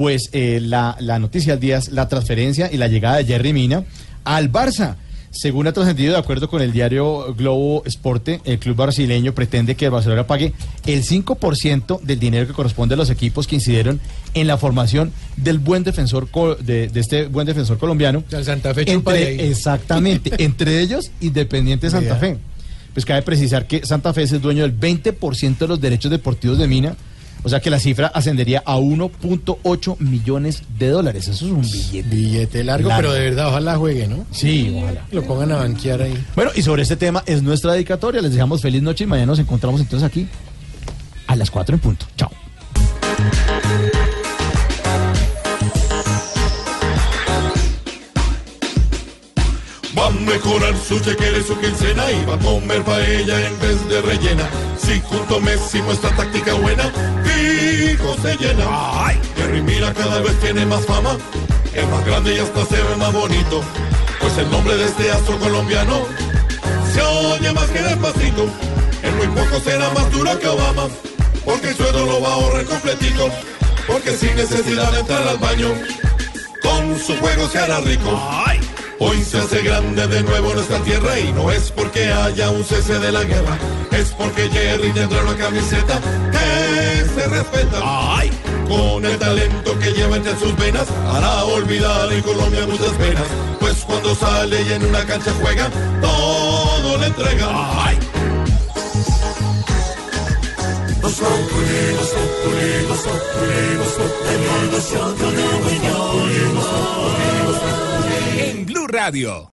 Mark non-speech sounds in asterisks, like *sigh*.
pues eh, la, la noticia del día es la transferencia y la llegada de Jerry Mina al Barça. Según ha trascendido, de acuerdo con el diario Globo Esporte, el club brasileño pretende que el Barcelona pague el 5% del dinero que corresponde a los equipos que incidieron en la formación del buen defensor de, de este buen defensor colombiano. El Santa Fe Entre, exactamente, *laughs* entre ellos Independiente Santa. Fe. Pues cabe precisar que Santa Fe es el dueño del 20% de los derechos deportivos de Mina. O sea que la cifra ascendería a 1.8 millones de dólares. Eso es un billete. Billete largo, Largo. pero de verdad, ojalá juegue, ¿no? Sí, ojalá. Lo pongan a banquear ahí. Bueno, y sobre este tema es nuestra dedicatoria. Les deseamos feliz noche y mañana nos encontramos entonces aquí a las 4 en punto. Chao. Va a mejorar su chequera y su quincena y va a comer paella en vez de rellena. Si junto Messi muestra táctica buena, se llena. ¡Ay! Jerry Mira cada vez tiene más fama, es más grande y hasta se ve más bonito. Pues el nombre de este astro colombiano se oye más que despacito. En muy poco será más duro que Obama, porque el sueldo lo va a ahorrar completito. Porque sin necesidad de entrar al baño, con su juego se hará rico. Hoy se hace grande de nuevo nuestra tierra y no es porque haya un cese de la guerra, es porque Jerry tendrá una camiseta se respeta. Con el talento que lleva entre sus venas, hará olvidar en Colombia muchas penas, pues cuando sale y en una cancha juega, todo le entrega. En Blue Radio.